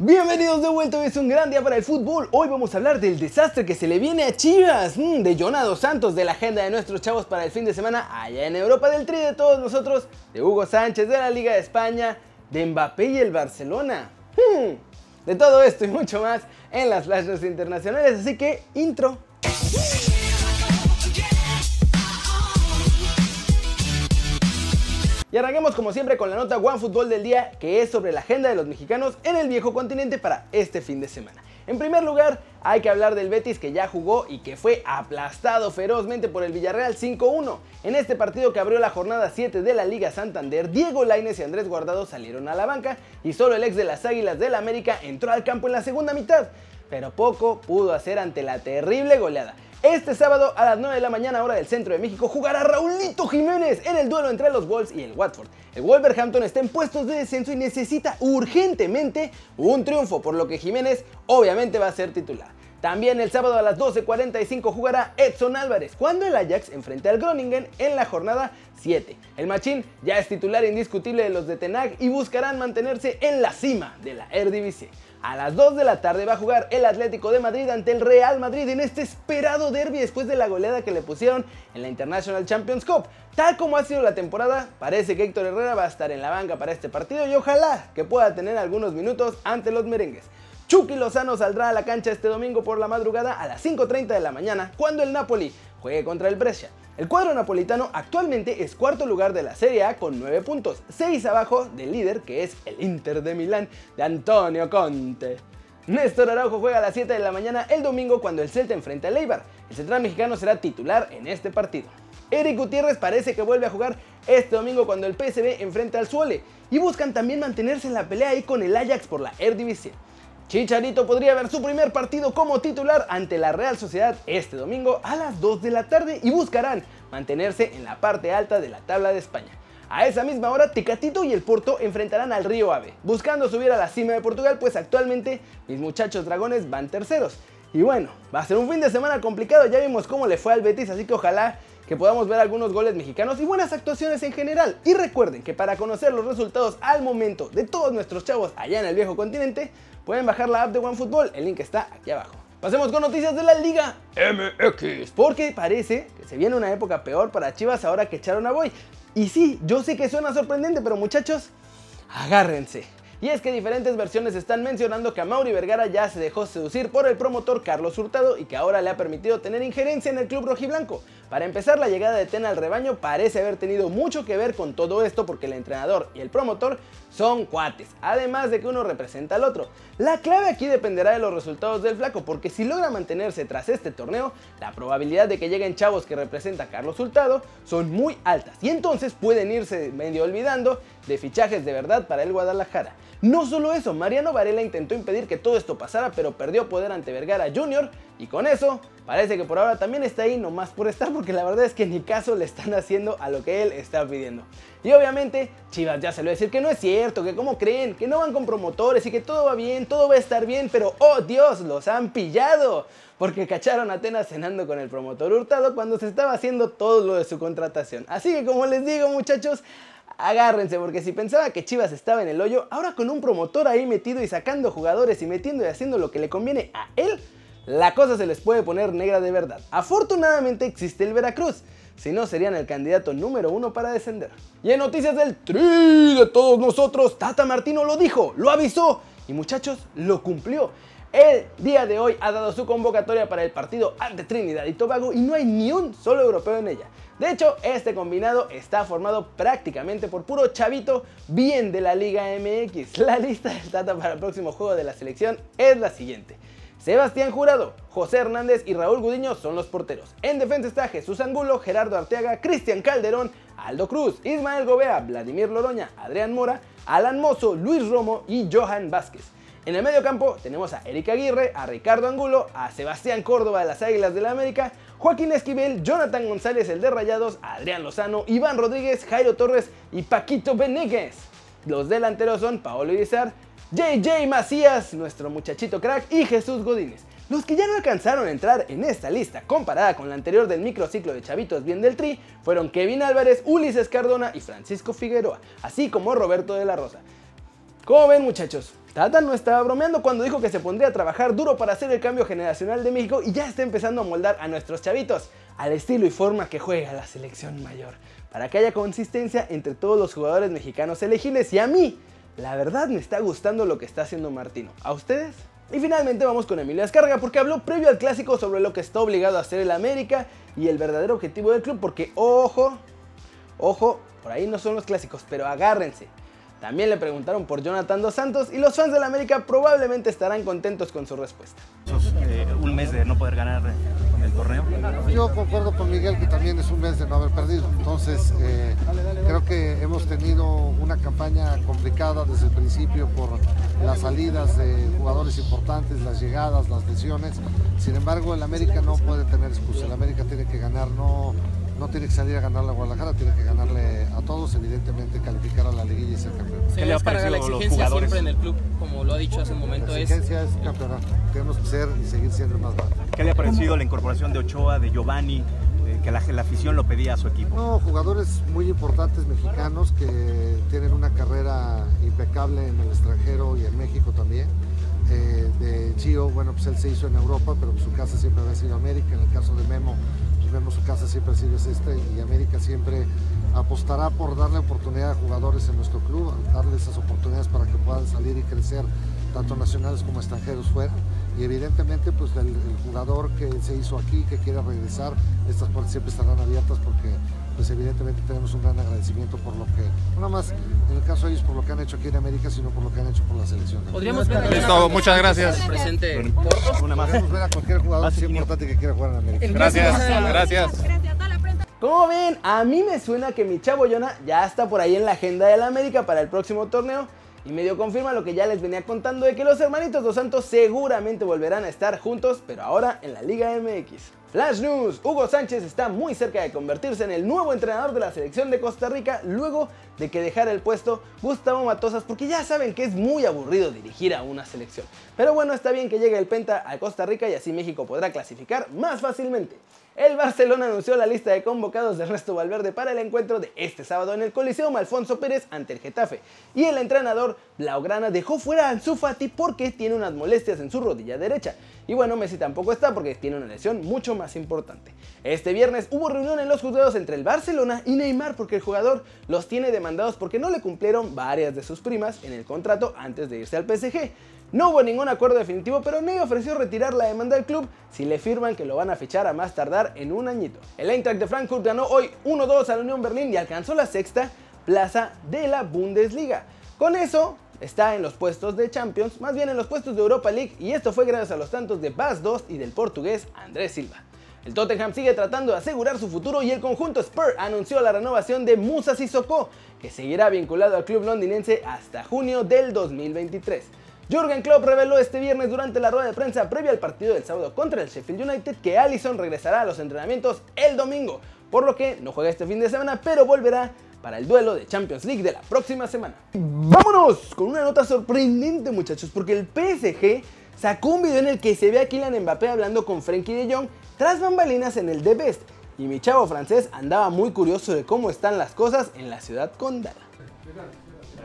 Bienvenidos de vuelta, hoy es un gran día para el fútbol. Hoy vamos a hablar del desastre que se le viene a Chivas, mm, de Jonado Santos, de la agenda de nuestros chavos para el fin de semana allá en Europa, del tri de todos nosotros, de Hugo Sánchez, de la Liga de España, de Mbappé y el Barcelona. Mm, de todo esto y mucho más en las flashes internacionales, así que intro. Y arranquemos como siempre con la nota One Fútbol del día, que es sobre la agenda de los mexicanos en el viejo continente para este fin de semana. En primer lugar, hay que hablar del Betis que ya jugó y que fue aplastado ferozmente por el Villarreal 5-1. En este partido que abrió la jornada 7 de la Liga Santander, Diego Lainez y Andrés Guardado salieron a la banca y solo el ex de las Águilas del América entró al campo en la segunda mitad. Pero poco pudo hacer ante la terrible goleada. Este sábado a las 9 de la mañana hora del centro de México jugará Raulito Jiménez en el duelo entre los Wolves y el Watford. El Wolverhampton está en puestos de descenso y necesita urgentemente un triunfo, por lo que Jiménez obviamente va a ser titular. También el sábado a las 12.45 jugará Edson Álvarez cuando el Ajax enfrente al Groningen en la jornada 7. El Machín ya es titular indiscutible de los de Tenag y buscarán mantenerse en la cima de la Eredivisie. A las 2 de la tarde va a jugar el Atlético de Madrid ante el Real Madrid en este esperado derby después de la goleada que le pusieron en la International Champions Cup. Tal como ha sido la temporada, parece que Héctor Herrera va a estar en la banca para este partido y ojalá que pueda tener algunos minutos ante los merengues. Chucky Lozano saldrá a la cancha este domingo por la madrugada a las 5.30 de la mañana cuando el Napoli juegue contra el Brescia. El cuadro napolitano actualmente es cuarto lugar de la Serie A con 9 puntos, 6 abajo del líder que es el Inter de Milán de Antonio Conte. Néstor Araujo juega a las 7 de la mañana el domingo cuando el Celta enfrenta al Eibar. El central mexicano será titular en este partido. Eric Gutiérrez parece que vuelve a jugar este domingo cuando el PSV enfrenta al Suole y buscan también mantenerse en la pelea ahí con el Ajax por la Eredivisie. Chicharito podría ver su primer partido como titular ante la Real Sociedad este domingo a las 2 de la tarde y buscarán mantenerse en la parte alta de la tabla de España. A esa misma hora, Tecatito y el Porto enfrentarán al Río Ave, buscando subir a la cima de Portugal, pues actualmente mis muchachos dragones van terceros. Y bueno, va a ser un fin de semana complicado, ya vimos cómo le fue al Betis, así que ojalá que podamos ver algunos goles mexicanos y buenas actuaciones en general. Y recuerden que para conocer los resultados al momento de todos nuestros chavos allá en el viejo continente, pueden bajar la app de OneFootball, el link está aquí abajo. Pasemos con noticias de la Liga MX, porque parece que se viene una época peor para Chivas ahora que echaron a Boy. Y sí, yo sé que suena sorprendente, pero muchachos, agárrense. Y es que diferentes versiones están mencionando que a Mauri Vergara ya se dejó seducir por el promotor Carlos Hurtado y que ahora le ha permitido tener injerencia en el club rojiblanco. Para empezar, la llegada de Tena al rebaño parece haber tenido mucho que ver con todo esto porque el entrenador y el promotor son cuates, además de que uno representa al otro. La clave aquí dependerá de los resultados del flaco, porque si logra mantenerse tras este torneo, la probabilidad de que lleguen chavos que representa a Carlos Hurtado son muy altas y entonces pueden irse medio olvidando de fichajes de verdad para el Guadalajara. No solo eso, Mariano Varela intentó impedir que todo esto pasara, pero perdió poder ante Vergara Jr. y con eso parece que por ahora también está ahí nomás por estar, porque la verdad es que ni caso le están haciendo a lo que él está pidiendo. Y obviamente Chivas ya se lo va a decir que no es cierto, que como creen, que no van con promotores y que todo va bien, todo va a estar bien, pero oh Dios, los han pillado. Porque cacharon a Atenas cenando con el promotor Hurtado cuando se estaba haciendo todo lo de su contratación. Así que como les digo muchachos, agárrense, porque si pensaba que Chivas estaba en el hoyo, ahora con un promotor ahí metido y sacando jugadores y metiendo y haciendo lo que le conviene a él, la cosa se les puede poner negra de verdad. Afortunadamente existe el Veracruz, si no serían el candidato número uno para descender. Y en noticias del tri de todos nosotros, Tata Martino lo dijo, lo avisó y muchachos, lo cumplió. El día de hoy ha dado su convocatoria para el partido ante Trinidad y Tobago y no hay ni un solo europeo en ella. De hecho, este combinado está formado prácticamente por puro chavito bien de la Liga MX. La lista del Tata para el próximo juego de la selección es la siguiente. Sebastián Jurado, José Hernández y Raúl Gudiño son los porteros. En defensa está Jesús Angulo, Gerardo Arteaga, Cristian Calderón, Aldo Cruz, Ismael Gobea, Vladimir Loroña, Adrián Mora, Alan Mozo, Luis Romo y Johan Vázquez. En el medio campo tenemos a Eric Aguirre, a Ricardo Angulo, a Sebastián Córdoba de las Águilas del la América, Joaquín Esquivel, Jonathan González el de Rayados, Adrián Lozano, Iván Rodríguez, Jairo Torres y Paquito Benéguez. Los delanteros son Paolo Irizar, JJ Macías, nuestro muchachito crack, y Jesús Godínez. Los que ya no alcanzaron a entrar en esta lista comparada con la anterior del microciclo de Chavitos Bien del Tri fueron Kevin Álvarez, Ulises Cardona y Francisco Figueroa, así como Roberto de la Rosa. Como ven muchachos, Tata no estaba bromeando cuando dijo que se pondría a trabajar duro para hacer el cambio generacional de México y ya está empezando a moldar a nuestros chavitos al estilo y forma que juega la selección mayor, para que haya consistencia entre todos los jugadores mexicanos elegibles y a mí, la verdad me está gustando lo que está haciendo Martino. ¿A ustedes? Y finalmente vamos con Emilio Escarga porque habló previo al clásico sobre lo que está obligado a hacer el América y el verdadero objetivo del club porque ojo, ojo, por ahí no son los clásicos, pero agárrense. También le preguntaron por Jonathan Dos Santos y los fans del América probablemente estarán contentos con su respuesta. Eh, un mes de no poder ganar el torneo. Yo concuerdo con Miguel que también es un mes de no haber perdido. Entonces, eh, creo que hemos tenido una campaña complicada desde el principio por las salidas de jugadores importantes, las llegadas, las lesiones. Sin embargo, el América no puede tener excusa. El América tiene que ganar, no no tiene que salir a ganar la Guadalajara, tiene que ganarle a todos, evidentemente calificar a la liguilla y ser campeón. ¿Qué le ha parecido la exigencia siempre en el club, como lo ha dicho hace un momento? La exigencia es, campeonato, tenemos que ser y seguir siendo más grande. ¿Qué le ha parecido la incorporación de Ochoa, de Giovanni, que la, la, afición lo pedía a su equipo? No, jugadores muy importantes mexicanos que tienen una carrera impecable en el extranjero y en México también. Eh, de Gio, bueno, pues él se hizo en Europa, pero su casa siempre había sido América. En el caso de Memo, vemos su casa siempre ha sido este y América siempre apostará por darle oportunidad a jugadores en nuestro club, darle esas oportunidades para que puedan salir y crecer tanto nacionales como extranjeros fuera. Y evidentemente pues el, jugador que se hizo aquí, que quiera regresar, estas puertas siempre estarán abiertas porque pues evidentemente tenemos un gran agradecimiento por lo que, no más en el caso de ellos por lo que han hecho aquí en América, sino por lo que han hecho por la selección. Podríamos ver Listo, muchas gracias. Presente. Una más. Podemos ver a cualquier jugador es importante que quiera jugar en América. Gracias, gracias. Como ven, a mí me suena que mi chavo Yona ya está por ahí en la agenda de la América para el próximo torneo y medio confirma lo que ya les venía contando de que los hermanitos Dos Santos seguramente volverán a estar juntos, pero ahora en la Liga MX. Flash News, Hugo Sánchez está muy cerca de convertirse en el nuevo entrenador de la selección de Costa Rica luego de que dejara el puesto Gustavo Matosas porque ya saben que es muy aburrido dirigir a una selección. Pero bueno, está bien que llegue el Penta a Costa Rica y así México podrá clasificar más fácilmente. El Barcelona anunció la lista de convocados de Resto Valverde para el encuentro de este sábado en el Coliseum Alfonso Pérez ante el Getafe. Y el entrenador Blaugrana dejó fuera a Ansu Fati porque tiene unas molestias en su rodilla derecha. Y bueno, Messi tampoco está porque tiene una lesión mucho más importante. Este viernes hubo reunión en los juzgados entre el Barcelona y Neymar porque el jugador los tiene demandados porque no le cumplieron varias de sus primas en el contrato antes de irse al PSG. No hubo ningún acuerdo definitivo, pero Ney ofreció retirar la demanda del club si le firman que lo van a fichar a más tardar en un añito. El Eintracht de Frankfurt ganó hoy 1-2 a la Unión Berlín y alcanzó la sexta plaza de la Bundesliga. Con eso está en los puestos de Champions, más bien en los puestos de Europa League, y esto fue gracias a los tantos de Bas 2 y del portugués Andrés Silva. El Tottenham sigue tratando de asegurar su futuro y el conjunto Spur anunció la renovación de Musa Sissoko, que seguirá vinculado al club londinense hasta junio del 2023. Jürgen Klopp reveló este viernes durante la rueda de prensa previa al partido del sábado contra el Sheffield United que Allison regresará a los entrenamientos el domingo, por lo que no juega este fin de semana, pero volverá para el duelo de Champions League de la próxima semana. Vámonos con una nota sorprendente muchachos, porque el PSG sacó un video en el que se ve a Kylian Mbappé hablando con Frenkie de Jong tras bambalinas en el The Best, y mi chavo francés andaba muy curioso de cómo están las cosas en la ciudad condada.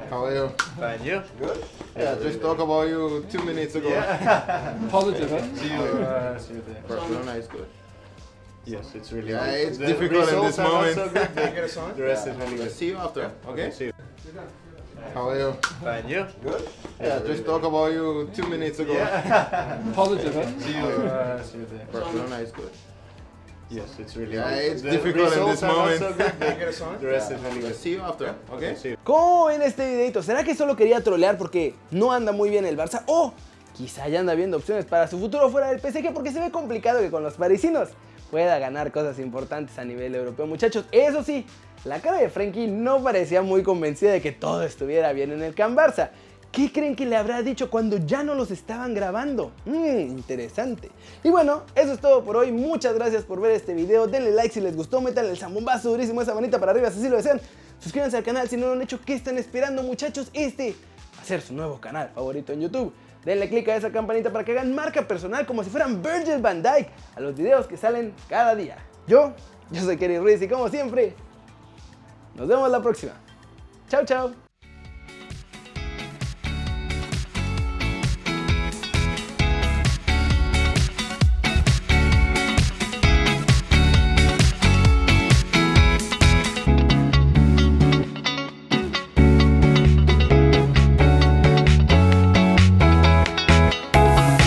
How are you? Fine, you? Good. Yeah, just talk about you two minutes ago. Yeah. Positive, huh? See you. Uh, see you there. Barcelona is good. Yes, it's really Yeah, good. it's The difficult in this moment. so good, but the rest is really good. See you after. Okay. See you. How are you? Fine, you? Good. Yeah, just talk about you two minutes ago. Yeah. Positive, huh? See you. Uh, see you there. Barcelona is good. Yes, it's really Yeah, good. it's The difficult in this moment. so good, the rest is really good. See you after. Okay. See you. ¿Cómo ven este videito? ¿Será que solo quería trolear porque no anda muy bien el Barça? O quizá ya anda viendo opciones para su futuro fuera del PSG porque se ve complicado que con los parisinos pueda ganar cosas importantes a nivel europeo. Muchachos, eso sí, la cara de Frenkie no parecía muy convencida de que todo estuviera bien en el Can Barça. ¿Qué creen que le habrá dicho cuando ya no los estaban grabando? Mmm, interesante. Y bueno, eso es todo por hoy. Muchas gracias por ver este video. Denle like si les gustó, métanle el zambombazo durísimo esa manita para arriba si así lo desean. Suscríbanse al canal si no lo han hecho. ¿Qué están esperando, muchachos? Este va a ser su nuevo canal favorito en YouTube. Denle click a esa campanita para que hagan marca personal como si fueran Virgil van Dyke a los videos que salen cada día. Yo, yo soy Kerry Ruiz y como siempre, nos vemos la próxima. Chao, chao.